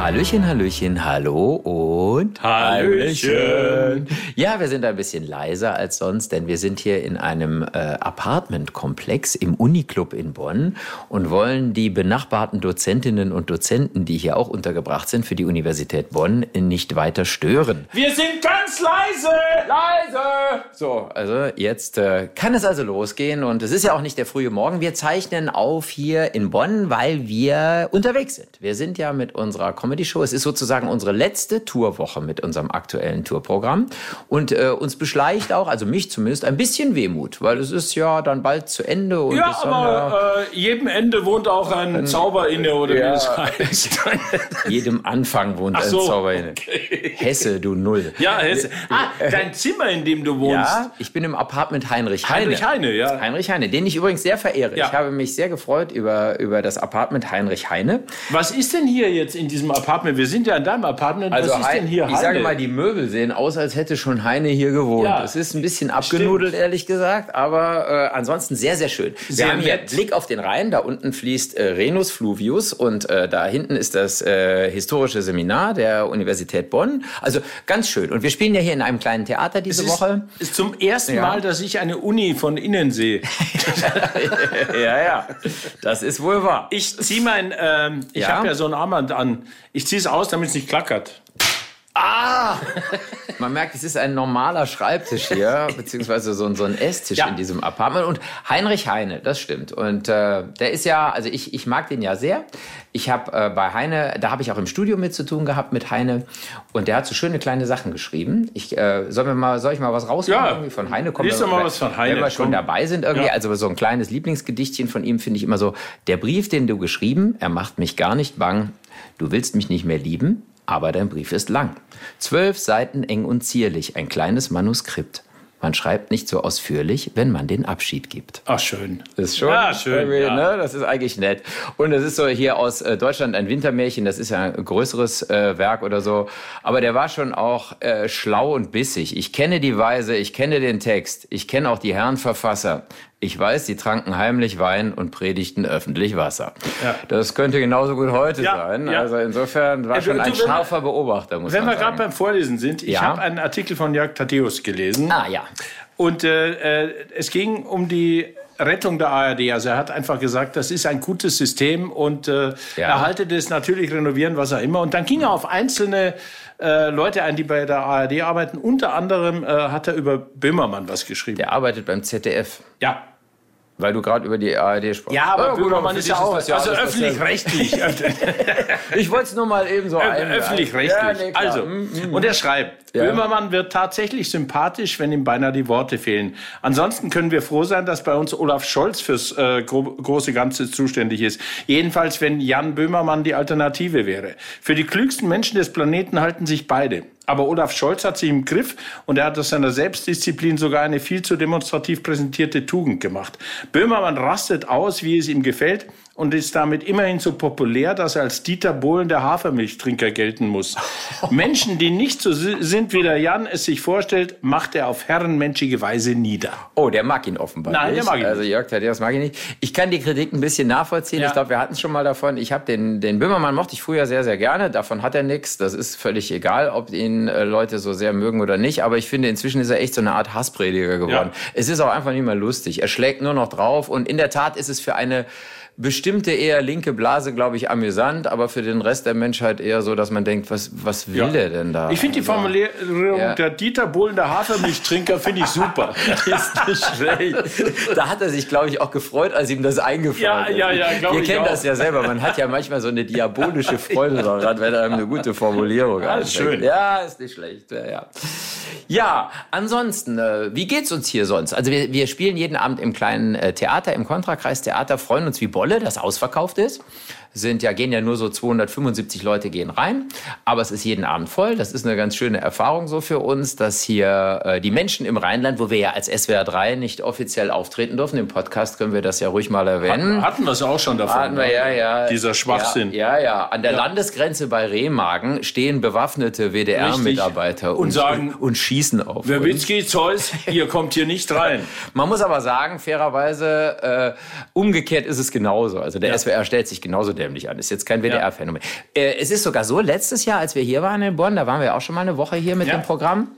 Hallöchen, Hallöchen, hallo und Hallöchen. Ja, wir sind ein bisschen leiser als sonst, denn wir sind hier in einem äh, Apartmentkomplex im Uniclub in Bonn und wollen die benachbarten Dozentinnen und Dozenten, die hier auch untergebracht sind für die Universität Bonn, nicht weiter stören. Wir sind ganz leise! Leise! So, also jetzt äh, kann es also losgehen und es ist ja auch nicht der frühe Morgen. Wir zeichnen auf hier in Bonn, weil wir unterwegs sind. Wir sind ja mit unserer Comedy Show. Es ist sozusagen unsere letzte Tourwoche mit unserem aktuellen Tourprogramm und äh, uns beschleicht auch, also mich zumindest, ein bisschen Wehmut, weil es ist ja dann bald zu Ende. Und Ja, aber äh, jedem Ende wohnt auch ein Zauber inne, oder wie Ja. das heißt. jedem Anfang wohnt Ach ein so, Zauber inne. okay. Hesse, du Null. Ja, Hesse. Ah, dein Zimmer, in dem du wohnst. Ja, ich bin im Apartment Heinrich Heine. Heinrich Heine, ja. Heinrich Heine, den ich übrigens sehr verehre. Ja. Ich habe mich sehr gefreut über, über das Apartment Heinrich Heine. Was ist denn hier jetzt in diesem Apartment? Wir sind ja in deinem Apartment. Was ist denn hier Also ich sage Heine? mal, die Möbel sehen aus, als hätte schon Heine hier gewohnt. Ja. Es ist ein bisschen abgenudelt, ehrlich gesagt, aber äh, ansonsten sehr, sehr schön. Wir Sehr haben hier nett. Blick auf den Rhein, da unten fließt äh, Renus Fluvius und äh, da hinten ist das äh, historische Seminar der Universität Bonn. Also ganz schön. Und wir spielen ja hier in einem kleinen Theater diese Es ist, Woche. ist zum ersten Ja. Mal, dass ich eine Uni von innen sehe. ja, ja, das ist wohl wahr. Ich ziehe mein, ähm, ich Ja? habe ja so ein Armband an. Ich ziehe es aus, damit es nicht klackert. Man merkt, es ist ein normaler Schreibtisch hier, beziehungsweise so, ein- so ein Esstisch Ja. in diesem Apartment. Und Heinrich Heine, das stimmt. Und äh, der ist ja, also ich, ich mag den ja sehr. Ich habe äh, bei Heine, da habe ich auch im Studio mit zu tun gehabt mit Heine. Und der hat so schöne kleine Sachen geschrieben. Ich, äh, soll, mir mal, soll ich mal was rausholen Ja. irgendwie von Heine? Komm, Lies wenn- doch mal was von Heine, Wenn wir schon komm. dabei sind irgendwie. Ja. Also so ein kleines Lieblingsgedichtchen von ihm finde ich immer so. Der Brief, den du geschrieben, er macht mich gar nicht bang. Du willst mich nicht mehr lieben, aber dein Brief ist lang. Zwölf Seiten eng und zierlich, ein kleines Manuskript. Man schreibt nicht so ausführlich, wenn man den Abschied gibt. Ach, schön. Das ist schon, Ja, schön, irgendwie, ja. Ne? Das ist eigentlich nett. Und das ist so hier aus äh, Deutschland ein Wintermärchen. Das ist ja ein größeres äh, Werk oder so. Aber der war schon auch äh, schlau und bissig. Ich kenne die Weise, ich kenne den Text, ich kenne auch die Herren Verfasser. Ich weiß, sie tranken heimlich Wein und predigten öffentlich Wasser. Ja. Das könnte genauso gut heute Ja, sein. ja. Also insofern war Äh, schon ein scharfer Beobachter, muss Wenn man wir gerade beim Vorlesen sind, ich habe einen Artikel von Jörg Thaddeus gelesen. Ah ja. Und äh, äh, es ging um die Rettung der ARD. Also er hat einfach gesagt, das ist ein gutes System und äh, Ja. erhalte das natürlich, renovieren, was auch immer. Und dann ging er auf einzelne äh, Leute ein, die bei der ARD arbeiten. Unter anderem äh, hat er über Böhmermann was geschrieben. Der arbeitet beim ZDF. Ja. Weil du gerade über die ARD sprachst. Ja, aber gut, Böhmermann für ist ja auch das also alles dasselbe. öffentlich-rechtlich. Ich wollte es nur mal eben so ein. Öffentlich-rechtlich. Ja, nee, also, Mm, mm. und er schreibt, Ja. Böhmermann wird tatsächlich sympathisch, wenn ihm beinahe die Worte fehlen. Ansonsten können wir froh sein, dass bei uns Olaf Scholz fürs äh, gro große Ganze zuständig ist. Jedenfalls, wenn Jan Böhmermann die Alternative wäre. Für die klügsten Menschen des Planeten halten sich beide. Aber Olaf Scholz hat sich im Griff und er hat aus seiner Selbstdisziplin sogar eine viel zu demonstrativ präsentierte Tugend gemacht. Böhmermann rastet aus, wie es ihm gefällt und ist damit immerhin so populär, dass er als Dieter Bohlen der Hafermilchtrinker gelten muss. Menschen, die nicht so si- sind, wie der Jan es sich vorstellt, macht er auf herrenmenschige Weise nieder. Oh, der mag ihn offenbar Nein, nicht. der mag ihn Also nicht. Jörg Thaddeus mag ihn nicht. Ich kann die Kritik ein bisschen nachvollziehen. Ja. Ich glaube, wir hatten es schon mal davon. Ich habe den, den Böhmermann mochte ich früher sehr, sehr gerne. Davon hat er nichts. Das ist völlig egal, ob ihn äh, Leute so sehr mögen oder nicht. Aber ich finde, inzwischen ist er echt so eine Art Hassprediger geworden. Ja. Es ist auch einfach nicht mehr lustig. Er schlägt nur noch drauf. Und in der Tat ist es für eine bestimmte eher linke Blase, glaube ich, amüsant, aber für den Rest der Menschheit eher so, dass man denkt, was, was will Ja. der denn da? Ich finde die Also- Formulierung Ja. der Dieter Bohlen der Hafermilchtrinker finde ich super. ist nicht schlecht. Da hat er sich, glaube ich, auch gefreut, als ihm das eingefallen Ja, ist. ja, ja, glaub Wir ich kennen auch. das ja selber. Man hat ja manchmal so eine diabolische Freude daran, wenn einem eine gute Formulierung Ja, ist schön. Ja, ist nicht schlecht. Ja, ja. ja ansonsten, äh, wie geht's uns hier sonst? Also wir, wir spielen jeden Abend im kleinen äh, Theater, im Kontrakreis Theater, freuen uns wie Bolle, das ausverkauft ist. Sind ja, gehen ja nur so 275 Leute gehen rein. Aber es ist jeden Abend voll. Das ist eine ganz schöne Erfahrung so für uns, dass hier äh, die Menschen im Rheinland, wo wir ja als SWR 3 nicht offiziell auftreten dürfen, im Podcast können wir das ja ruhig mal erwähnen. Hatten wir es auch schon davon. Hatten wir, ja, ja. Dieser Schwachsinn. Ja, ja. ja. An der Landesgrenze bei Remagen stehen bewaffnete WDR-Mitarbeiter und, sagen, und, und schießen auf. Werbitzki, Zeus, ihr kommt hier nicht rein. Man muss aber sagen, fairerweise, äh, umgekehrt ist es genauso. Also der ja. SWR stellt sich genauso dämlich an. Ist jetzt kein WDR-Phänomen. Äh, es ist sogar so, letztes Jahr, als wir hier waren in Bonn, da waren wir auch schon mal eine Woche hier mit dem Programm.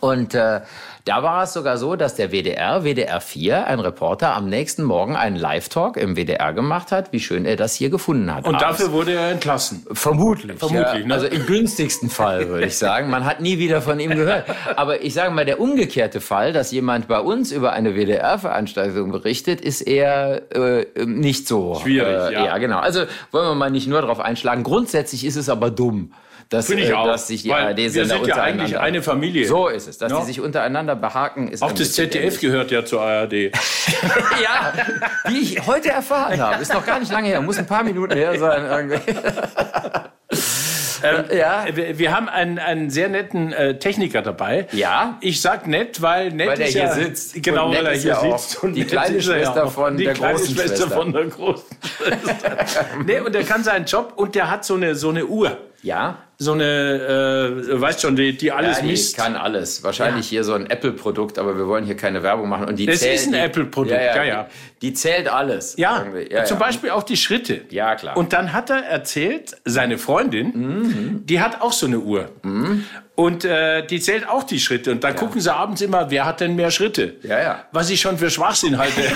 Und äh, da war es sogar so, dass der WDR, WDR 4, ein Reporter am nächsten Morgen einen Live-Talk im WDR gemacht hat, wie schön er das hier gefunden hat. Und abends. dafür wurde er entlassen? Vermutlich. Vermutlich, ja. ne? Also im günstigsten Fall, würde ich sagen. Man hat nie wieder von ihm gehört. Aber ich sage mal, der umgekehrte Fall, dass jemand bei uns über eine WDR-Veranstaltung berichtet, ist eher äh, nicht so. Schwierig, äh, ja. Ja, genau. Also wollen wir mal nicht nur darauf einschlagen. Grundsätzlich ist es aber dumm dass, ich äh, auch, dass sich die ARD-Sender wir sind ja eigentlich eine Familie. So ist es. Dass ja. die sich untereinander behaken, ist Auch das ZDF gehört ja zur ARD. ja, wie ich heute erfahren habe. Ist noch gar nicht lange her. Muss ein paar Minuten her sein. Ähm, ja. Wir, haben einen, einen sehr netten äh, Techniker dabei. Ja. Ich sag nett, weil nett weil ist hier ja, sitzt. Genau, weil er hier ja sitzt. Und die kleine Schwester ja von die der kleine großen Schwester, Schwester von der großen Schwester. nee, und der kann seinen Job und der hat so eine, so eine Uhr. Ja so eine, äh, weißt schon, die, die alles ja, die misst. kann alles. Wahrscheinlich ja. hier so ein Apple-Produkt, aber wir wollen hier keine Werbung machen. Und die es zählt, ist ein Apple-Produkt, ja, ja. ja. Die, die, zählt alles. Ja, zum Beispiel auch die Schritte. Ja, klar. Und dann hat er erzählt, seine Freundin, mhm. die hat auch so eine Uhr. Mhm. Und äh, die zählt auch die Schritte. Und dann ja. gucken sie abends immer, wer hat denn mehr Schritte? Ja, ja. Was ich schon für Schwachsinn halte.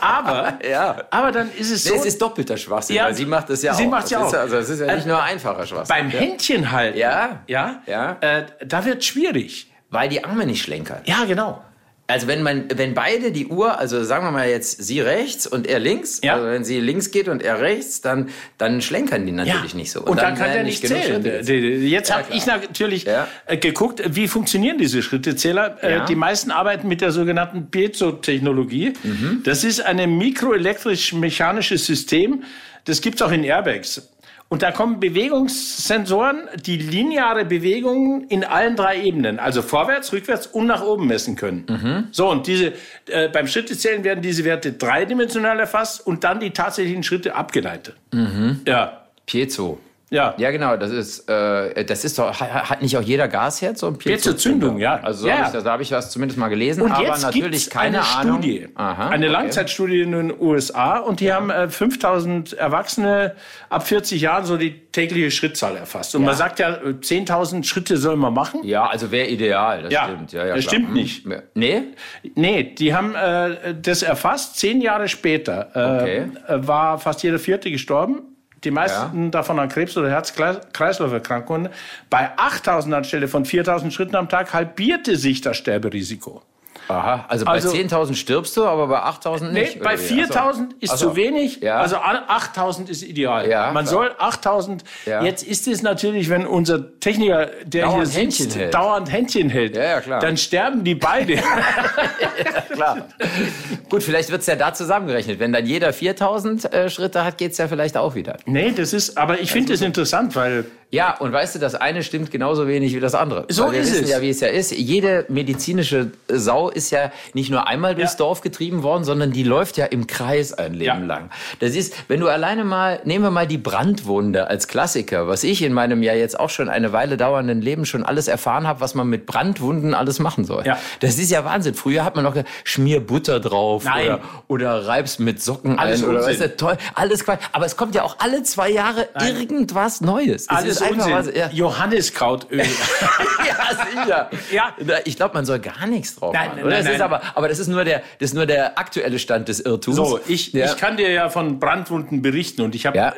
aber, ja. aber dann ist es so. Nee, es ist doppelter Schwachsinn, ja, weil sie macht das ja sie auch. Macht ja auch. Ist, also es ist ja nicht nur einfacher Schwachsinn. Beim Händchen halten. Ja. Ja. ja. Äh, da wird schwierig. Weil die Arme nicht schlenkern. Ja, genau. Also wenn man, wenn beide die Uhr, also sagen wir mal jetzt sie rechts und er links, ja. also wenn sie links geht und er rechts, dann, dann schlenkern die natürlich ja. nicht so. Und, und dann, dann, kann er nicht zählen. Jetzt ja, habe ich natürlich. Äh, geguckt, wie funktionieren diese Schrittezähler. Äh. Die meisten arbeiten mit der sogenannten Piezo-Technologie. Mhm. Das ist ein mikroelektrisch-mechanisches System. Das gibt's auch in Airbags. Und da kommen Bewegungssensoren, die lineare Bewegungen in allen drei Ebenen, also vorwärts, rückwärts und nach oben messen können. Mhm. So, und diese, äh, beim Schrittezählen werden diese Werte dreidimensional erfasst und dann die tatsächlichen Schritte abgeleitet. Mhm. Ja. Piezo. Ja. Ja, genau. Das ist, äh, das ist doch, hat nicht auch jeder Gasherd so ein Piezo-Zündung, ja. Also ja. da habe ich das zumindest mal gelesen, und aber natürlich keine eine Ahnung. Studie, Aha, eine okay. Langzeitstudie in den USA und die ja. haben äh, 5000 Erwachsene ab 40 Jahren so die tägliche Schrittzahl erfasst. Und ja. man sagt ja, 10.000 äh, Schritte soll man machen. Ja, also wäre ideal, das ja. stimmt. Ja, ja, das stimmt nicht. Hm. Nee? Nee, die haben äh, das erfasst, zehn Jahre später äh, okay. war fast jeder Vierte gestorben die meisten ja. davon an Krebs oder Herz-Kreislauf-Erkrankungen. Bei 8000 anstelle von 4000 Schritten am Tag halbierte sich das Sterberisiko. Aha, also bei also, 10.000 stirbst du, aber bei 8.000 nicht? Nee, bei 4.000 ist also, zu wenig, ja. also 8.000 ist ideal. Ja, Man klar. soll 8.000, Ja. jetzt ist es natürlich, wenn unser Techniker, der Dauernd hier Händchen sitzt, hält. dauernd Händchen hält, dann sterben die beide. Klar. Gut, vielleicht wird's ja da zusammengerechnet. Wenn dann jeder 4.000 äh, Schritte hat, geht's ja vielleicht auch wieder. nee, das ist, aber ich finde das interessant, weil Ja, und weißt du, das eine stimmt genauso wenig wie das andere. So wir ist wissen es. ja, wie es ja ist. Jede medizinische Sau ist ja nicht nur einmal durchs Ja. Dorf getrieben worden, sondern die läuft ja im Kreis ein Leben Ja. lang. Das ist, wenn du alleine mal, nehmen wir mal die Brandwunde als Klassiker, was ich in meinem ja jetzt auch schon eine Weile dauernden Leben schon alles erfahren habe, was man mit Brandwunden alles machen soll. Ja. Das ist ja Wahnsinn. Früher hat man noch gesagt, schmier Butter drauf Nein. oder, oder reib's mit Socken Alles ein. Oder, Unsinn. weißt du, toll, alles Quatsch. Aber es kommt ja auch alle zwei Jahre Nein. irgendwas Neues. Es alles Unsinn. was- ja. Johanniskrautöl. ja, sicher. Ja. Ich glaube, man soll gar nichts drauf Nein, machen. nein, oder? Das nein, ist nein. aber, aber das ist nur der, das ist nur der aktuelle Stand des Irrtums. So, ich, ja. ich kann dir ja von Brandwunden berichten und ich habe Ja.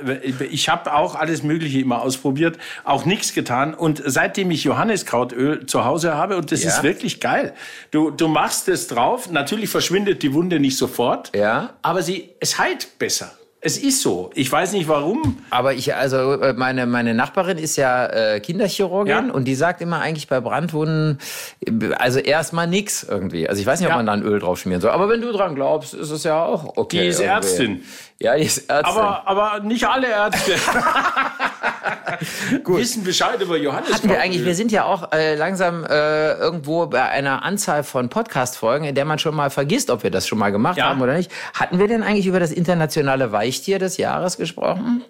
ich habe auch alles Mögliche immer ausprobiert, auch nichts getan und seitdem ich Johanniskrautöl zu Hause habe und das Ja. ist wirklich geil. Du du machst es drauf, natürlich verschwindet die Wunde nicht sofort, Ja. aber sie es heilt besser. Es ist so. Ich weiß nicht warum. Aber ich, also äh, meine, meine Nachbarin ist ja äh, Kinderchirurgin Ja. und die sagt immer eigentlich bei Brandwunden, also erstmal nix irgendwie. Also ich weiß nicht, ob Ja. man da ein Öl drauf schmieren soll. Aber wenn du dran glaubst, ist es ja auch okay. Die ist irgendwie. Ärztin. Ja, die ist Ärztin. Aber, aber nicht alle Ärzte wissen Bescheid über Johannes. Hatten wir eigentlich, wir sind ja auch äh, langsam äh, irgendwo bei einer Anzahl von Podcast-Folgen, in der man schon mal vergisst, ob wir das schon mal gemacht Ja. haben oder nicht. Hatten wir denn eigentlich über das internationale Weichtier des Jahres gesprochen?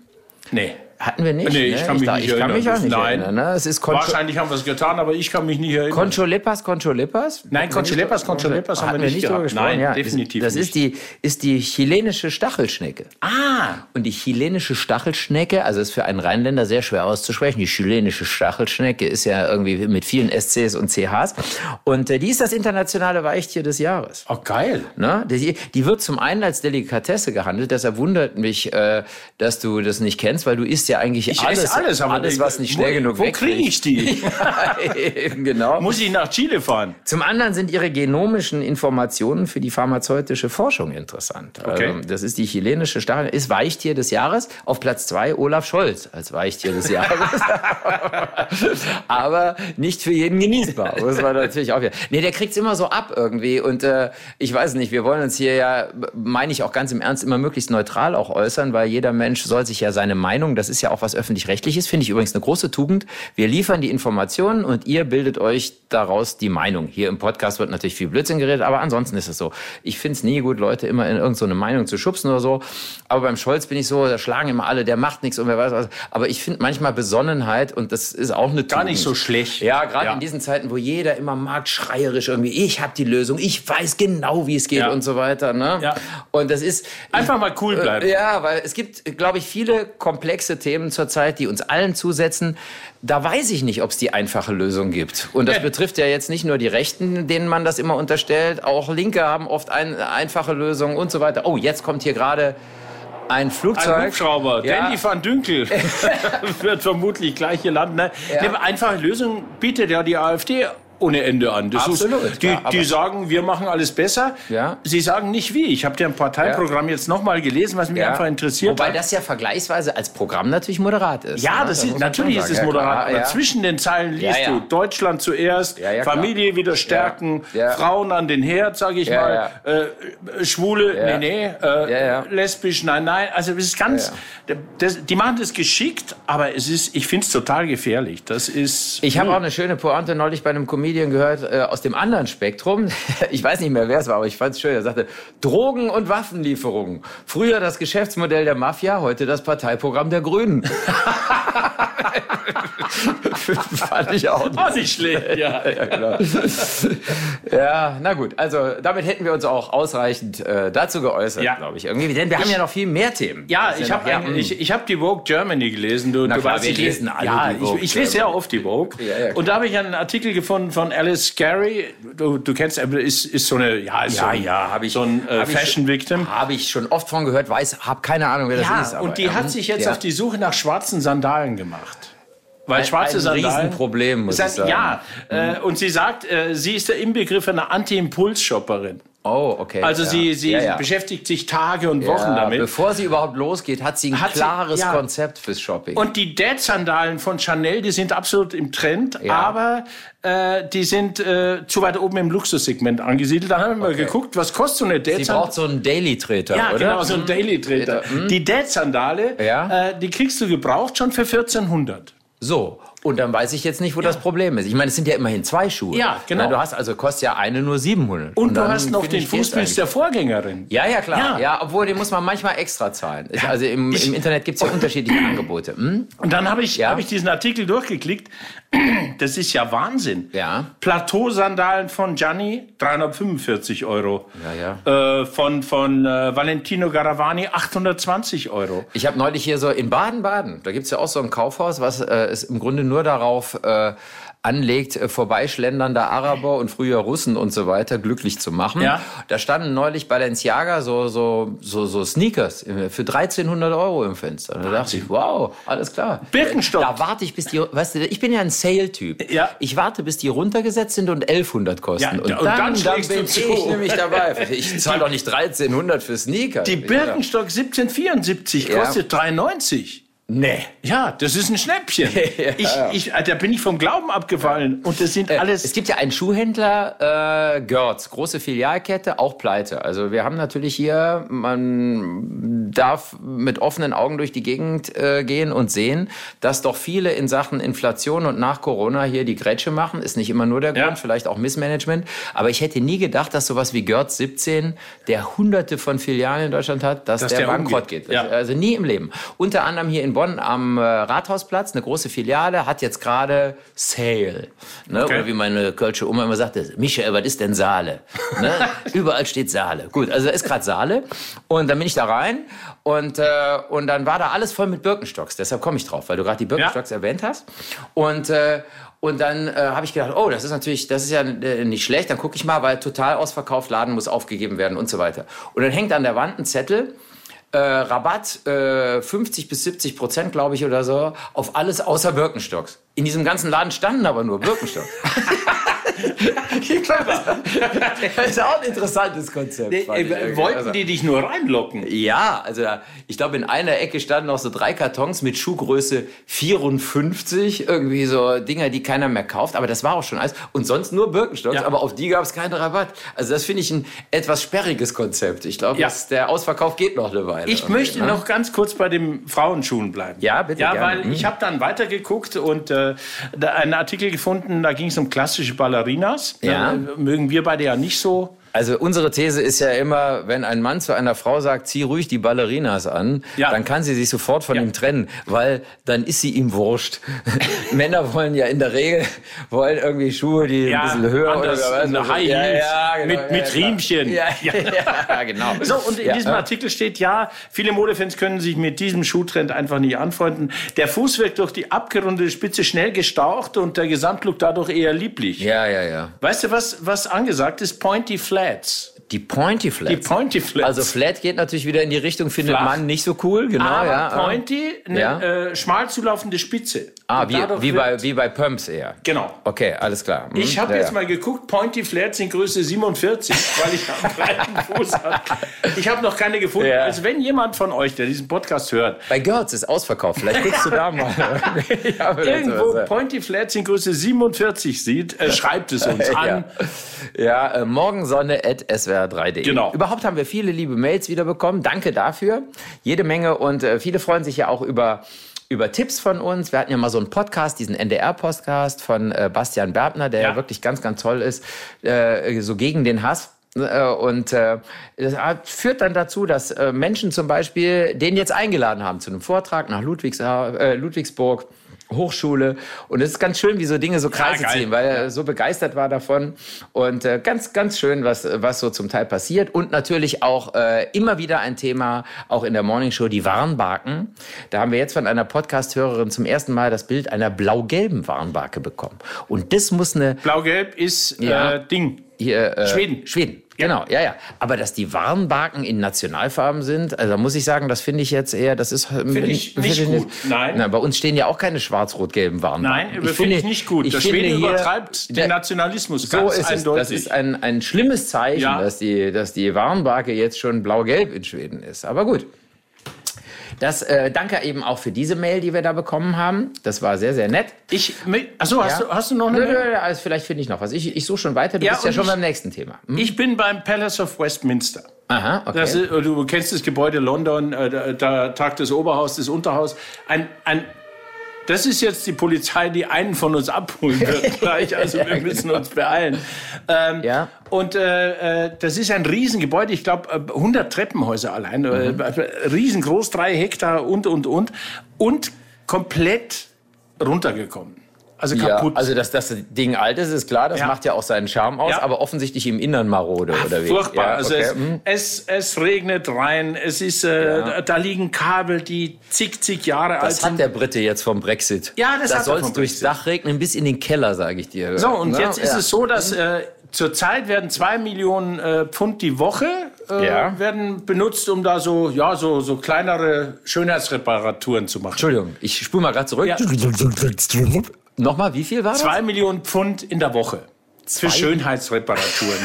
Nee. Hatten wir nicht. Nee, ich ne? kann mich da- nicht ich kann erinnern. mich auch nicht Nein. erinnern. Ne? Es ist Concho, Wahrscheinlich haben wir es getan, aber ich kann mich nicht erinnern. Concholipas, Concholipas? Nein, Concholipas, Concholipas haben wir nicht drüber gesprochen. Nein, ja. definitiv Das ist die, ist die chilenische Stachelschnecke. ah, Und die chilenische Stachelschnecke, also ist für einen Rheinländer sehr schwer auszusprechen. Die chilenische Stachelschnecke ist ja irgendwie mit vielen SCs und CHs. Und äh, die ist das internationale Weichtier des Jahres. oh geil. Ne? Die, die wird zum einen als Delikatesse gehandelt. Deshalb wundert mich, äh, dass du das nicht kennst, weil du isst ja eigentlich Ich alles, alles, aber alles was nicht schnell wo, genug Wo kriege ich die? Eben, genau. Muss ich nach Chile fahren? Zum anderen sind ihre genomischen Informationen für die pharmazeutische Forschung interessant. Okay. Also, das ist die chilenische Stachel, ist Weichtier des Jahres. Auf Platz zwei Olaf Scholz als Weichtier des Jahres. Aber nicht für jeden genießbar. Muss man natürlich auch wieder. Nee, der kriegt's immer so ab irgendwie. Und äh, ich weiß nicht, wir wollen uns hier ja, meine ich auch ganz im Ernst, immer möglichst neutral auch äußern, weil jeder Mensch soll sich ja seine Meinung, das ist ja auch was öffentlich-rechtliches, finde ich übrigens eine große Tugend. Wir liefern die Informationen und ihr bildet euch daraus die Meinung. Hier im Podcast wird natürlich viel Blödsinn geredet, aber ansonsten ist es so. Ich finde es nie gut, Leute immer in irgendeine so Meinung zu schubsen oder so. Aber beim Scholz bin ich so, da schlagen immer alle, der macht nichts und wer weiß was. Aber ich finde manchmal Besonnenheit und das ist auch eine Gar Tugend. nicht so schlecht. Ja, gerade Ja. in diesen Zeiten, wo jeder immer marktschreierisch irgendwie, ich habe die Lösung, ich weiß genau, wie es geht Ja. und so weiter. Ne? Ja. Und das ist Einfach mal cool bleiben. Äh, Ja, weil es gibt, glaube ich, viele komplexe Themen zurzeit, die uns allen zusetzen. Da weiß ich nicht, ob es die einfache Lösung gibt. Und das Ja. betrifft ja jetzt nicht nur die Rechten, denen man das immer unterstellt. Auch Linke haben oft ein, einfache Lösungen und so weiter. Oh, jetzt kommt hier gerade ein Flugzeug. Ein Hubschrauber, Ja. Danny van Dünkel wird vermutlich gleich hier landen. Ne? Ja. Eine einfache Lösung bietet ja die AfD ohne Ende an. Das Absolut, Ist, die, ja, die sagen, wir machen alles besser. Ja. Sie sagen nicht wie. Ich habe dir ein Parteiprogramm jetzt nochmal gelesen, was mich Ja. einfach interessiert Wobei hat. das ja vergleichsweise als Programm natürlich moderat ist. Ja, ne? das ist, muss man natürlich ist es. Ja, moderat, aber ja. zwischen den Zeilen liest Ja, ja. du Deutschland zuerst, Ja, ja. Familie wieder stärken, Ja, ja. Frauen an den Herd, sage ich Ja, mal, Äh, Schwule, Ja. nee, nee, äh, Ja, ja. lesbisch, nein, nein. Also es ist ganz, Das, die machen das geschickt, aber es ist, ich finde es total gefährlich. Das ist. Ich habe auch eine schöne Pointe neulich bei einem Comedian gehört äh, aus dem anderen Spektrum. Ich weiß nicht mehr, wer es war, aber ich fand es schön. Er sagte, Drogen- und Waffenlieferungen. Früher das Geschäftsmodell der Mafia, heute das Parteiprogramm der Grünen. fand ich auch Auch nicht schlecht, ja. ja, genau. ja, na gut. Also damit hätten wir uns auch ausreichend äh, dazu geäußert, Ja. glaube ich. Irgendwie, denn wir haben ja noch viel mehr Themen. Ja, ich habe ja, ja, mm. ich, ich hab die Vogue Germany gelesen. Du, Na du klar, weißt, wir ich lesen alle ja, die Vogue ich, ich lese Germany. oft die Vogue. Ja, ja, und da habe ich einen Artikel gefunden von Alice Gary. Du, du kennst, er ist, ist so eine, ja, ist Ja, so ein, ja, habe ich. so ein äh, Fashion Victim. Habe ich schon oft von gehört, weiß, habe keine Ahnung, wer das Ja, ist. aber, und die ja, hat sich jetzt ja. auf die Suche nach schwarzen Sandalen gemacht. Weil Ein- schwarze ein Sandalen. Riesenproblem, muss ist ein, ich sagen. Ja, äh, und sie sagt, äh, sie ist der Inbegriff einer Anti-Impuls-Shopperin. Oh, okay. Also ja. sie, sie ja, ja. beschäftigt sich Tage und Wochen damit. Bevor sie überhaupt losgeht, hat sie ein Hat sie- klares ja. Konzept fürs Shopping. Und die Dad-Sandalen von Chanel, die sind absolut im Trend, aber äh, die sind äh, zu weit oben im Luxussegment angesiedelt. Da haben wir mal geguckt, was kostet so eine sie Dad-Sandale? braucht so einen Daily-Treter, Ja, oder? genau, so ein Daily-Treter. Die Dad-Sandale, Ja. äh, die kriegst du gebraucht schon für 1400. So, und dann weiß ich jetzt nicht, wo das Problem ist. Ich meine, es sind ja immerhin zwei Schuhe. Ja, genau. Na, du hast also, kostet ja eine nur 700. Und, du dann hast noch den Fußpilz der Vorgängerin. Ja, ja, klar. Ja. Ja. obwohl, den muss man manchmal extra zahlen. Ich, also im, im Internet gibt's ja unterschiedliche Angebote. Hm? Und dann habe ich, Ja. hab ich diesen Artikel durchgeklickt. Das ist ja Wahnsinn. Ja. Plateausandalen von Gianni, 345 Euro. Ja, ja. Äh, von von äh, Valentino Garavani, 820 Euro. Ich habe neulich hier so in Baden-Baden, da gibt's ja auch so ein Kaufhaus, was äh, es im Grunde nur darauf äh, anlegt, äh, vorbeischlendernder Araber und früher Russen und so weiter glücklich zu machen. Ja. Da standen neulich Balenciaga so, so, so, so Sneakers äh, für 1300 Euro im Fenster. Da dachte ich, wow, alles klar. Birkenstock. Da warte ich, bis die, weißt du, ich bin ja ein Sale-Typ. Ja. Ich warte, bis die runtergesetzt sind und 1100 kosten. Ja, und, und dann, dann dann, bin zu. ich nämlich dabei. Ich zahle doch nicht 1300 für Sneaker. Die Birkenstock 1774 Ja. kostet 3,90. Nee. Ja, das ist ein Schnäppchen. Ja. ich, ich, da bin ich vom Glauben abgefallen. Und das sind Es alles. gibt ja einen Schuhhändler, äh, Görz, große Filialkette, auch pleite. Also wir haben natürlich hier, man darf mit offenen Augen durch die Gegend äh, gehen und sehen, dass doch viele in Sachen Inflation und nach Corona hier die Grätsche machen. Ist nicht immer nur der Grund, Ja. vielleicht auch Missmanagement. Aber ich hätte nie gedacht, dass sowas wie Görz 17, der hunderte von Filialen in Deutschland hat, dass, Dass der, der bankrott umgeht. geht. Ja. Also nie im Leben. Unter anderem hier in Bonn am äh, Rathausplatz, eine große Filiale, hat jetzt gerade Sale. Ne? Okay. Oder wie meine Kölsche Oma immer sagte, Michael, was ist denn Saale? Ne? Überall steht Saale. Gut, also da ist gerade Saale. Und dann bin ich da rein und, äh, und dann war da alles voll mit Birkenstocks. Deshalb komme ich drauf, weil du gerade die Birkenstocks erwähnt hast. Und äh, und dann äh, habe ich gedacht, oh, das ist natürlich, das ist ja äh, nicht schlecht. Dann gucke ich mal, weil total ausverkauft, Laden muss aufgegeben werden und so weiter. Und dann hängt an der Wand ein Zettel, äh, Rabatt äh, 50 bis 70 Prozent, glaube ich, oder so, auf alles außer Birkenstocks. In diesem ganzen Laden standen aber nur Birkenstocks. das ist auch ein interessantes Konzept. irgendwie. wollten Also- die dich nur reinlocken? ja, also ich glaube, in einer Ecke standen noch so drei Kartons mit Schuhgröße 54, irgendwie so Dinger, die keiner mehr kauft. Aber das war auch schon alles. Und sonst nur Birkenstocks, Ja. aber auf die gab es keinen Rabatt. Also das finde ich ein etwas sperriges Konzept. Ich glaube, Ja. der Ausverkauf geht noch eine Weile. Ich irgendwie, möchte ne? noch ganz kurz bei den Frauenschuhen bleiben. Ja, bitte Ja, gerne. weil ich habe dann weitergeguckt und äh, einen Artikel gefunden, da ging es um klassische Ballerinas. Ja. Äh, mögen wir beide ja nicht so. Also unsere These ist ja immer, wenn ein Mann zu einer Frau sagt, zieh ruhig die Ballerinas an, Ja. dann kann sie sich sofort von Ja. ihm trennen, weil dann ist sie ihm wurscht. Männer wollen ja in der Regel wollen irgendwie Schuhe, die ein bisschen höher anders, oder was, eine High ja, Heels ja, genau, mit, ja, mit. Riemchen. Ja, ja, ja, genau. So, und in ja, diesem ja. Artikel steht, ja, viele Modefans können sich mit diesem Schuhtrend einfach nicht anfreunden. Der Fuß wird durch die abgerundete Spitze schnell gestaucht und der Gesamtlook dadurch eher lieblich. Ja, ja, ja. Weißt du, was, was angesagt ist? Pointy Flats. Die Pointy Flats. Die Pointy Flats. Also Flat geht natürlich wieder in die Richtung, findet Flach. man nicht so cool, genau, Aber ja. Pointy, eine Ja. äh, schmal zulaufende Spitze. Ah, wie, wie, bei, wie bei Pumps eher. Genau. Okay, alles klar. Hm, Ich habe ja, jetzt ja. mal geguckt, Pointy Flats in Größe 47, weil ich einen breiten Fuß habe. Ich habe noch keine gefunden. Ja. Also wenn jemand von euch, der diesen Podcast hört, Bei Girls ist ausverkauft. Vielleicht guckst du da mal. Ja, irgendwo sowas. Pointy Flats in Größe 47 sieht, äh, schreibt es uns an. Ja, äh, morgensonne.swr3.de. Genau. Überhaupt haben wir viele liebe Mails wieder bekommen. Danke dafür. Jede Menge und äh, viele freuen sich ja auch über über Tipps von uns. Wir hatten ja mal so einen Podcast, diesen NDR-Podcast von äh, Bastian Berbner, der ja. Ja. wirklich ganz, ganz toll ist, äh, so gegen den Hass. Äh, Und äh, das führt dann dazu, dass äh, Menschen zum Beispiel den jetzt eingeladen haben zu einem Vortrag nach Ludwigs, äh, Ludwigsburg. Hochschule und es ist ganz schön, wie so Dinge so Kreise geil. ziehen, weil er so begeistert war davon und äh, ganz, ganz schön, was, was so zum Teil passiert und natürlich auch äh, immer wieder ein Thema, auch in der Morningshow, die Warnbarken. Da haben wir jetzt von einer Podcast-Hörerin zum ersten Mal das Bild einer blau-gelben Warnbarke bekommen und das muss eine Blau-Gelb ist Ja. äh, Ding. hier, äh, Schweden. Schweden. Genau, ja, ja. Aber dass die Warnbarken in Nationalfarben sind, also da muss ich sagen, das finde ich jetzt eher, das ist finde ich nicht gut. Nein. Na, bei uns stehen ja auch keine schwarz-rot-gelben Warnbarken. Nein, finde ich nicht gut. ich Der finde Schweden hier- übertreibt der- den Nationalismus so ganz ist es. eindeutig. Das ist ein, ein schlimmes Zeichen, Ja. dass, die, dass die Warnbarke jetzt schon blau-gelb in Schweden ist. Aber gut. Das äh, danke eben auch für diese Mail, die wir da bekommen haben. Das war sehr, sehr nett. ich, achso, hast, Ja. du, hast du noch eine? Nö, nö, also vielleicht finde ich noch was. Ich, ich suche schon weiter. Du Ja, bist ja schon ich- beim nächsten Thema. Hm? Ich bin beim Palace of Westminster. Aha, okay. Ist, du kennst das Gebäude London, äh, da, da tagt das Oberhaus, das Unterhaus. Ein, ein, das ist jetzt die Polizei, die einen von uns abholen wird gleich. Also wir müssen uns beeilen. Ähm, Ja. Und äh, äh, das ist ein Riesengebäude, ich glaube 100 Treppenhäuser allein, äh, riesengroß, drei Hektar und, und, und. Und komplett runtergekommen. Also Ja, kaputt. also dass das Ding alt ist, ist klar, das Ja. macht ja auch seinen Charme aus, Ja. aber offensichtlich im Innern marode, oder wie? Furchtbar. Ja, also okay. es, hm. es, es regnet rein. Es ist, äh, Ja. da liegen Kabel, die zig, zig Jahre alt Das hat sind. der Brite jetzt vom Brexit. Ja, das da hat er soll es durchs. Dach regnen bis in den Keller, sage ich dir. So, und Na, jetzt ist ja. es so, dass äh, zurzeit werden zwei Millionen äh, Pfund die Woche äh, Ja. werden benutzt, um da so, ja, so, so kleinere Schönheitsreparaturen zu machen. Entschuldigung, ich spule mal gerade zurück. Ja. Nochmal, wie viel war das? Zwei Millionen Pfund in der Woche. Für Schönheitsreparaturen.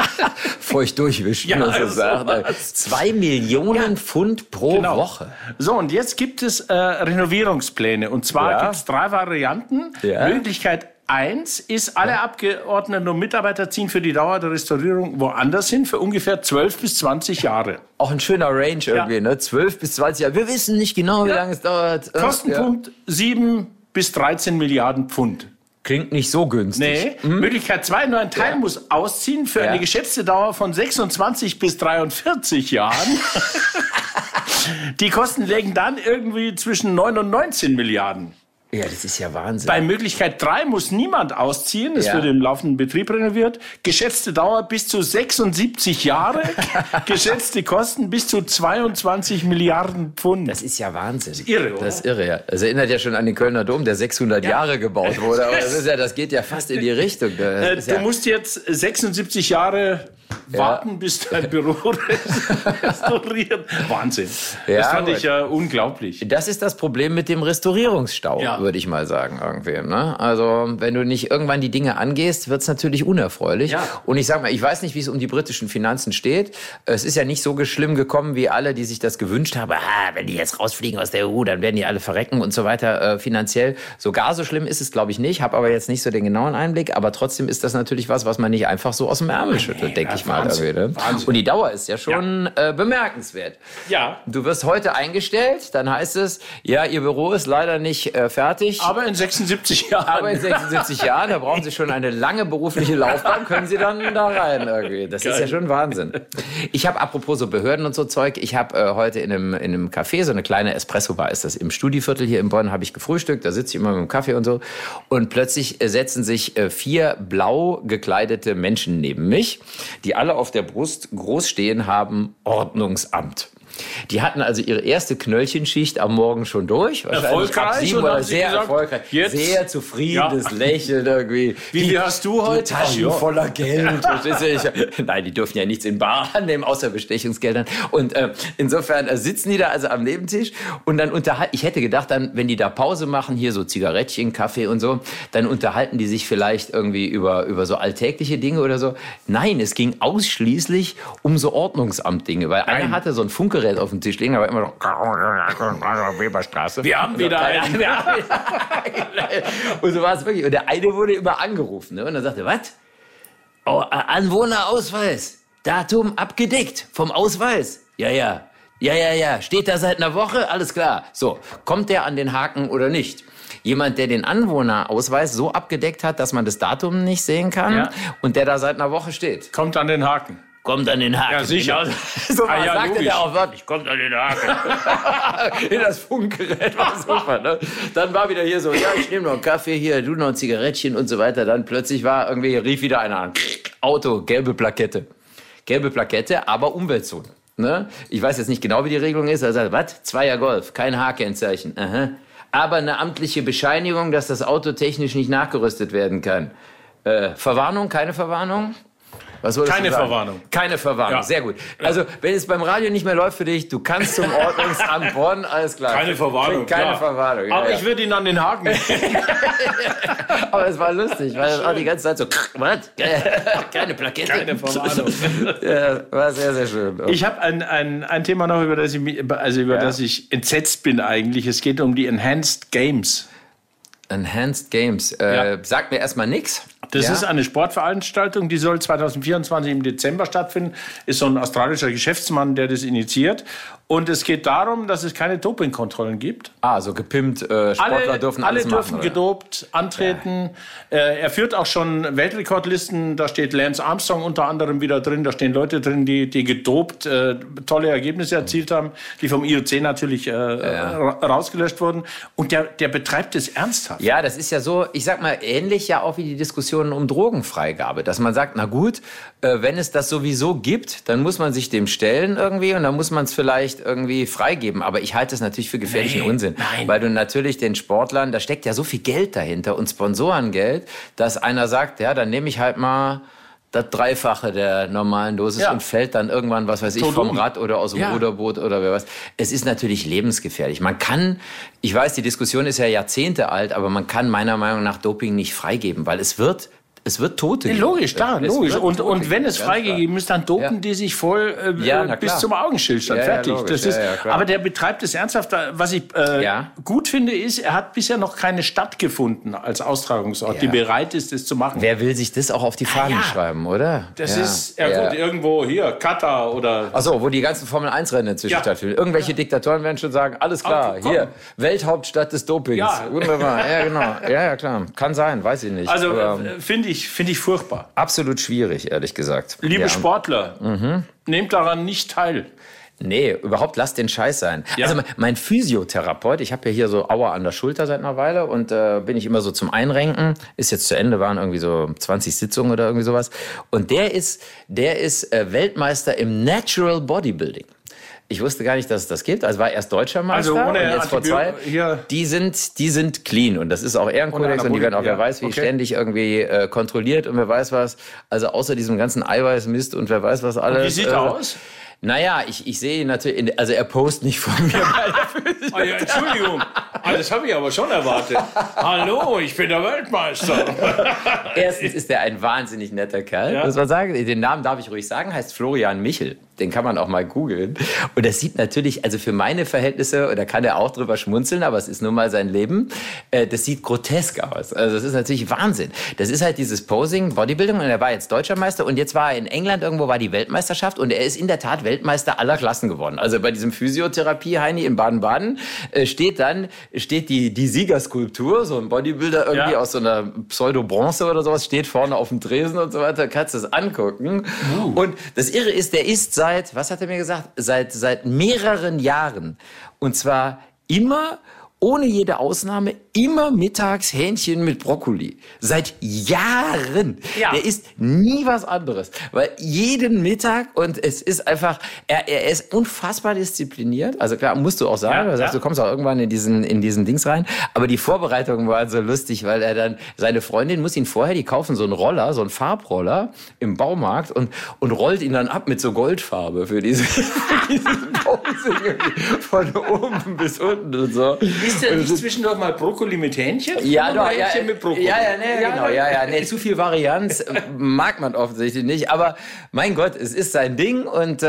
Feucht durchwischen, Ja, also sagst. was. Zwei Millionen Pfund pro Genau. Woche. So, und jetzt gibt es äh, Renovierungspläne. Und zwar Ja. gibt es drei Varianten. Ja. Möglichkeit eins ist, alle Abgeordneten und Mitarbeiter ziehen für die Dauer der Restaurierung woanders hin, für ungefähr 12 bis 20 Jahre. Auch ein schöner Range irgendwie, ne? 12 bis 20 Jahre. Wir wissen nicht genau, wie Ja. lange es dauert. Äh, ja. Kostenpunkt 7 bis 13 Milliarden Pfund. Klingt nicht so günstig. Nee. Möglichkeit zwei, nur ein Teil muss ausziehen für Ja. eine geschätzte Dauer von 26 bis 43 Jahren. Die Kosten liegen dann irgendwie zwischen 9 und 19 Milliarden. Ja, das ist ja Wahnsinn. Bei Möglichkeit drei muss niemand ausziehen. Es Ja. wird im laufenden Betrieb renoviert. Geschätzte Dauer bis zu 76 Jahre. Geschätzte Kosten bis zu 22 Milliarden Pfund. Das ist ja Wahnsinn. Das ist irre, oder? Das ist irre, ja. Das erinnert ja schon an den Kölner Dom, der 600 Jahre gebaut wurde. Aber das, ist ja, das geht ja fast in die Richtung. Äh, ist du ja, musst jetzt 76 Jahre warten, ja. bis dein Büro restauriert. Wahnsinn. Ja, das fand ich ja unglaublich. Das ist das Problem mit dem Restaurierungsstau, ja. würde ich mal sagen, irgendwie. Ne? Also, wenn du nicht irgendwann die Dinge angehst, wird es natürlich unerfreulich. Und ich sag mal, ich weiß nicht, wie es um die britischen Finanzen steht. Es ist ja nicht so schlimm gekommen, wie alle, die sich das gewünscht haben. Ah, wenn die jetzt rausfliegen aus der EU, dann werden die alle verrecken und so weiter äh, finanziell. Sogar so schlimm ist es, glaube ich, nicht. Habe aber jetzt nicht so den genauen Einblick. Aber trotzdem ist das natürlich was, was man nicht einfach so aus dem Ärmel schüttelt, denke ich. 60 Mal Wahnsinn, erhöht. Wahnsinn. Und die Dauer ist ja schon ja. Äh, bemerkenswert. Ja. Du wirst heute eingestellt, dann heißt es, ja, Ihr Büro ist leider nicht äh, fertig. Aber in 76 Jahren. Aber in 76 Jahren, da brauchen Sie schon eine lange berufliche Laufbahn, können Sie dann da rein. Irgendwie. Das Geil. ist ja schon Wahnsinn. Ich habe, apropos so Behörden und so Zeug, ich habe äh, heute in einem, in einem Café, so eine kleine Espresso-Bar ist das, im Studiviertel hier in Bonn, habe ich gefrühstückt, da sitze ich immer mit dem Kaffee und so. Und plötzlich äh, setzen sich äh, vier blau gekleidete Menschen neben mich. Die alle auf der Brust groß stehen haben, Ordnungsamt. Die hatten also ihre erste Knöllchenschicht am Morgen schon durch. Wahrscheinlich Erfolgreich, ab sie sehr gesagt, erfolgreich. jetzt- Sehr zufriedenes Ja. Lächeln irgendwie. Wie viel hast du heute? Taschen ja. voller Geld. Nein, die dürfen ja nichts in Bar annehmen, außer Bestechungsgeldern. Und äh, insofern sitzen die da also am Nebentisch und dann unterhalten, ich hätte gedacht, dann, wenn die da Pause machen, hier so Zigarettchen, Kaffee und so, dann unterhalten die sich vielleicht irgendwie über, über so alltägliche Dinge oder so. Nein, es ging ausschließlich um so Ordnungsamt-Dinge, weil einer hatte so ein Funkgerät auf dem Tisch liegen, aber immer so Weberstraße. Wir haben wieder einen. Und so war es wirklich. Und der eine wurde immer angerufen. Ne? Und dann sagte, was? Oh, äh, Anwohnerausweis. Datum abgedeckt vom Ausweis. Ja, ja. Ja, ja, ja. Steht da seit einer Woche? Alles klar. So, kommt der an den Haken oder nicht? Jemand, der den Anwohnerausweis so abgedeckt hat, dass man das Datum nicht sehen kann Ja. und der da seit einer Woche steht. Kommt an den Haken. Kommt an den Haken. Ja, sicher. Genau. So Ah, ja, sagte logisch. der auch wörtlich, kommt an den Haken. In das Funkgerät war super. Ne? Dann war wieder hier so, ja, ich nehme noch einen Kaffee hier, du noch ein Zigarettchen und so weiter. Dann plötzlich war irgendwie, rief wieder einer an. Auto, gelbe Plakette. Gelbe Plakette, aber Umweltzone. Ne? Ich weiß jetzt nicht genau, wie die Regelung ist. Er sagt, was? Zweier Golf, kein H-Kennzeichen. Aber eine amtliche Bescheinigung, dass das Auto technisch nicht nachgerüstet werden kann. Äh, Verwarnung, keine Verwarnung? Keine? Verwarnung. Keine Verwarnung, Ja. sehr gut. Also, wenn es beim Radio nicht mehr läuft für dich, du kannst zum Ordnungsamt Bonn, alles klar. Keine Verwarnung. Keine klar. Verwarnung. Ja, Aber ja. ich würde ihn an den Haken. Aber es war lustig, weil es auch die ganze Zeit so, was? Keine Plakette. Keine Verwarnung. Ja, war sehr, sehr schön. Ich habe ein, ein, ein Thema noch, über das ich, mich- also über Ja. das ich entsetzt bin eigentlich. Es geht um die Enhanced Games. Enhanced Games. Äh, Ja. Sagt mir erstmal nix. Das ja? ist eine Sportveranstaltung, die soll 2024 im Dezember stattfinden. Ist so ein australischer Geschäftsmann, der das initiiert. Und es geht darum, dass es keine Dopingkontrollen gibt. Ah, so gepimpt, äh, Sportler alle, dürfen alle alles dürfen machen. oder? gedopt antreten. Äh, er führt auch schon Weltrekordlisten. Da steht Lance Armstrong unter anderem wieder drin. Da stehen Leute drin, die, die gedopt äh, tolle Ergebnisse erzielt haben, die vom IOC natürlich äh, ra- rausgelöscht wurden. Und der, der betreibt es ernsthaft. Ja, das ist ja so, ich sag mal, ähnlich ja auch wie die Diskussionen um Drogenfreigabe, dass man sagt, na gut, äh, wenn es das sowieso gibt, dann muss man sich dem stellen irgendwie und dann muss man es vielleicht irgendwie freigeben. Aber ich halte es natürlich für gefährlichen Nee, Unsinn, nein. weil du natürlich den Sportlern, da steckt ja so viel Geld dahinter und Sponsorengeld, dass einer sagt, ja, dann nehme ich halt mal das Dreifache der normalen Dosis Ja. und fällt dann irgendwann, was weiß ich, vom um. Rad oder aus dem Ja. Ruderboot oder wer was. Es ist natürlich lebensgefährlich. Man kann, ich weiß, die Diskussion ist ja Jahrzehnte alt, aber man kann meiner Meinung nach Doping nicht freigeben, weil es wird, es wird Tote geben. Logisch, klar, Es logisch. Und, Tote und wenn es freigegeben ist, dann dopen Ja. die sich voll äh, Ja, bis zum Augenstillstand. Ja, fertig. das ist, aber der betreibt es ernsthaft. Was ich äh, gut finde, ist, er hat bisher noch keine Stadt gefunden als Austragungsort, die bereit ist, es zu machen. Wer will sich das auch auf die Fahnen ja. schreiben, oder? das ist, ja, gut, irgendwo hier, Katar oder. Achso, wo die ganzen Formel-1-Rennen inzwischen Ja. stattfinden. Irgendwelche Diktatoren werden schon sagen, alles klar, komm. hier, Welthauptstadt des Dopings. Ja. Wunderbar, ja genau. Ja, ja, klar. Kann sein, weiß ich nicht. Also Aber äh, finde ich, finde ich furchtbar. absolut schwierig, ehrlich gesagt. Liebe ja. Sportler, Mhm. nehmt daran nicht teil. Nee, überhaupt lasst den Scheiß sein. Ja. Also mein- mein Physiotherapeut, ich habe ja hier so Aua an der Schulter seit einer Weile und äh, bin ich immer so zum Einrenken. Ist jetzt zu Ende, waren irgendwie so 20 Sitzungen oder irgendwie sowas. Und der ist, der ist äh, Weltmeister im Natural Bodybuilding. Ich wusste gar nicht, dass es das gibt. Also war erst deutscher Meister Also ohne und jetzt vor zwei. Die sind, die sind clean und das ist auch Ehrenkodex und die werden auch, wer weiß, wie. Okay. ständig irgendwie äh, kontrolliert und wer weiß was. Also außer diesem ganzen Eiweißmist und wer weiß was alles. Wie sieht äh, er aus? naja, ich, ich sehe ihn natürlich, in, also er post nicht von mir. Ah, ja, Entschuldigung, Ah, das habe ich aber schon erwartet. Hallo, ich bin der Weltmeister. Erstens ist er ein wahnsinnig netter Kerl, Ja. muss man sagen. Den Namen darf ich ruhig sagen, heißt Florian Michel. Den kann man auch mal googeln. Und das sieht natürlich, also für meine Verhältnisse, da kann er auch drüber schmunzeln, aber es ist nun mal sein Leben, äh, das sieht grotesk aus. Also das ist natürlich Wahnsinn. Das ist halt dieses Posing, Bodybuilding und er war jetzt Deutscher Meister und jetzt war er in England, irgendwo war die Weltmeisterschaft und er ist in der Tat Weltmeister aller Klassen geworden. Also bei diesem Physiotherapie-Heini in Baden-Baden äh, steht dann, steht die, die Siegerskulptur, so ein Bodybuilder irgendwie Ja. aus so einer Pseudo-Bronze oder sowas, steht vorne auf dem Tresen und so weiter, kannst du es angucken. Und das Irre ist, der ist seit, was hat er mir gesagt, seit, seit mehreren Jahren. Und zwar immer ohne jede Ausnahme immer mittags Hähnchen mit Brokkoli. Seit Jahren. Ja. Der isst nie was anderes. Weil jeden Mittag und es ist einfach, er, er ist unfassbar diszipliniert. Also klar, musst du auch sagen. Ja, du, sagst, ja. du kommst auch irgendwann in diesen, in diesen Dings rein. Aber die Vorbereitungen waren so lustig, weil er dann, seine Freundin muss ihn vorher, die kaufen so einen Roller, so einen Farbroller im Baumarkt und, und rollt ihn dann ab mit so Goldfarbe für diese, für dieses Posing von oben bis unten und so. Ist der nicht zwischendurch mal Brokkoli mit Hähnchen? Ja, doch, ja, Hähnchen mit Brokkoli? ja, ja, nee, genau, ja, ja, nee, zu viel Varianz mag man offensichtlich nicht, aber mein Gott, es ist sein Ding und, äh,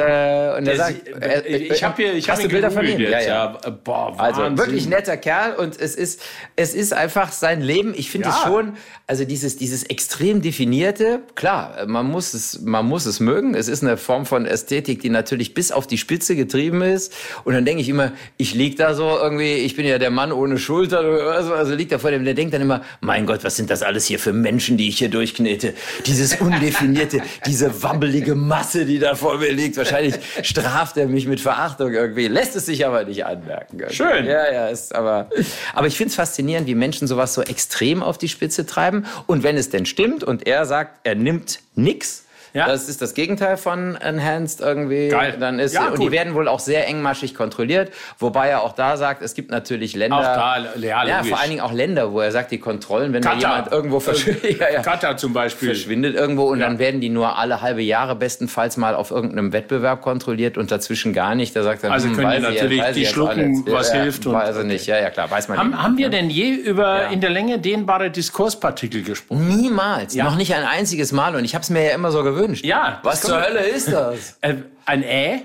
und er sagt, äh, ich habe hier, ich hast habe du Bilder von ihm? Jetzt, Ja, ja. ja. Boah, Also Wahnsinn. wirklich netter Kerl und es ist, es ist einfach sein Leben. Ich finde Ja. es schon, also dieses, dieses extrem definierte, klar, man muss es, man muss es mögen. Es ist eine Form von Ästhetik, die natürlich bis auf die Spitze getrieben ist. Und dann denke ich immer, ich lieg da so irgendwie, ich bin ja der Mann ohne Schultern oder so, also liegt da vor dem, der denkt dann immer, mein Gott, was sind das alles hier für Menschen, die ich hier durchknete? Dieses undefinierte, diese wabbelige Masse, die da vor mir liegt. Wahrscheinlich straft er mich mit Verachtung irgendwie, lässt es sich aber nicht anmerken. irgendwie. Schön. Ja, ja, ist aber. Aber ich finde es faszinierend, wie Menschen sowas so extrem auf die Spitze treiben. Und wenn es denn stimmt und er sagt, er nimmt nix. Ja. Das ist das Gegenteil von Enhanced irgendwie. Geil. Dann ist, Ja, und die werden wohl auch sehr engmaschig kontrolliert. Wobei er auch da sagt, es gibt natürlich Länder. Auch da, ja, ja, vor allen Dingen auch Länder, wo er sagt, die Kontrollen, wenn da Katar. jemand irgendwo verschwindet. ja, ja Katar zum Beispiel. verschwindet irgendwo und dann werden die nur alle halbe Jahre bestenfalls mal auf irgendeinem Wettbewerb kontrolliert und dazwischen gar nicht. Da sagt er, Also hm, können die natürlich die schlucken, was hilft und- Weiß er nicht, ja, ja klar, weiß man Haben, nicht. haben wir denn je über in der Länge dehnbare Diskurspartikel gesprochen? Niemals, noch nicht ein einziges Mal und ich habe es mir ja immer so gewünscht. Ja, Was zur Hölle ist das? Äh, ein Ä,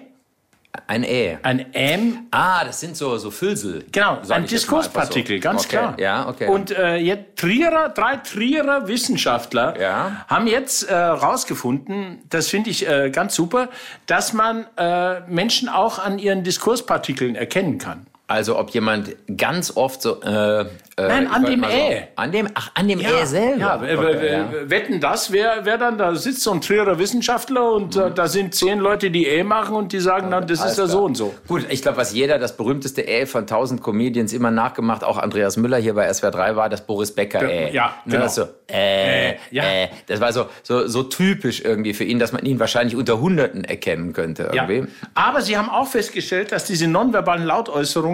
Ein E. ein M, Ah, das sind so, so Füllsel. genau, ein Diskurspartikel, so. ganz okay. klar. Ja, okay. Und äh, jetzt Trierer, drei Trierer Wissenschaftler Ja. haben jetzt äh, rausgefunden, das finde ich äh, ganz super, dass man äh, Menschen auch an ihren Diskurspartikeln erkennen kann. Also ob jemand ganz oft so. Äh, äh, Nein, an dem mal so- Ä. An dem, ach, an dem Ä selber. Ja, Okay, ja. wetten das, wer, wer dann da sitzt, so ein Trierer Wissenschaftler und äh, da sind zehn Leute, die E machen und die sagen dann, das ist Alles ja klar. so und so. Gut, ich glaube, was jeder, das berühmteste Ä von tausend Comedians immer nachgemacht, auch Andreas Müller hier bei SWR 3 war, das Boris Becker Ä. Ja, Ne, genau. Das so, äh, Äh, ja. äh. Das war so, so, so typisch irgendwie für ihn, dass man ihn wahrscheinlich unter Hunderten erkennen könnte Ja. irgendwie. Aber sie haben auch festgestellt, dass diese nonverbalen Lautäußerungen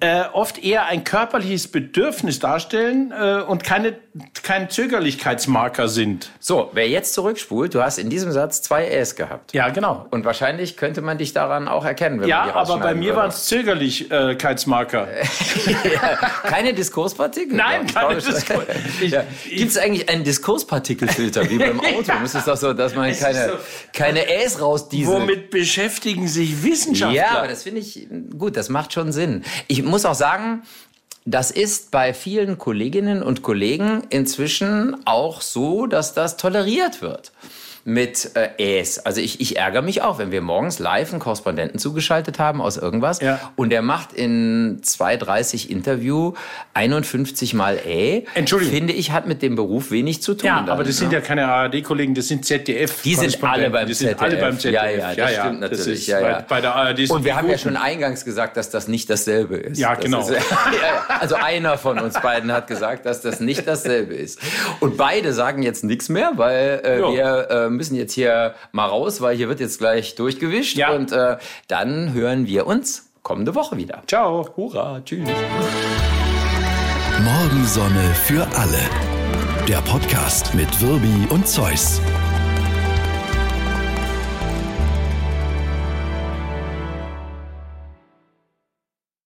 äh, oft eher ein körperliches Bedürfnis darstellen äh, und keine, kein Zögerlichkeitsmarker sind. So, wer jetzt zurückspult, du hast in diesem Satz zwei Äs gehabt. Ja, genau. Und wahrscheinlich könnte man dich daran auch erkennen, wenn Ja, man die aber bei mir waren es Zögerlichkeitsmarker. Keine Diskurspartikel? Nein, keine Glaube ich. Diskurs- Ich- Ja. Gibt es eigentlich einen Diskurspartikelfilter wie beim Auto? Ja. Es ist doch so, dass man ist keine, so. keine Äs rausdieselt. Womit beschäftigen sich Wissenschaftler? Ja, aber das finde ich gut, das macht schon Sinn. Ich muss auch sagen, das ist bei vielen Kolleginnen und Kollegen inzwischen auch so, dass das toleriert wird mit äh, Äs. Also ich, ich ärgere mich auch, wenn wir morgens live einen Korrespondenten zugeschaltet haben aus irgendwas Ja. und der macht in 2,30 Interview 51 Mal Ä. Entschuldigung. Finde ich, hat mit dem Beruf wenig zu tun. Ja, dann, aber das sind ne? ja keine ARD-Kollegen, das sind ZDF. Die sind alle beim Die sind ZDF. alle beim ZDF. Ja, ja, das stimmt Das natürlich. ist ja, bei, ja. bei der ARD sind Und wir haben ja schon eingangs gesagt, dass das nicht dasselbe ist. Ja, das genau. Ist, ja, ja. Also einer von uns beiden hat gesagt, dass das nicht dasselbe ist. Und beide sagen jetzt nichts mehr, weil äh, Ja. wir äh, müssen jetzt hier mal raus, weil hier wird jetzt gleich durchgewischt. Ja. Und äh, dann hören wir uns kommende Woche wieder. Ciao. Hurra, tschüss. Morgensonne für alle. Der Podcast mit Wirbi und Zeus.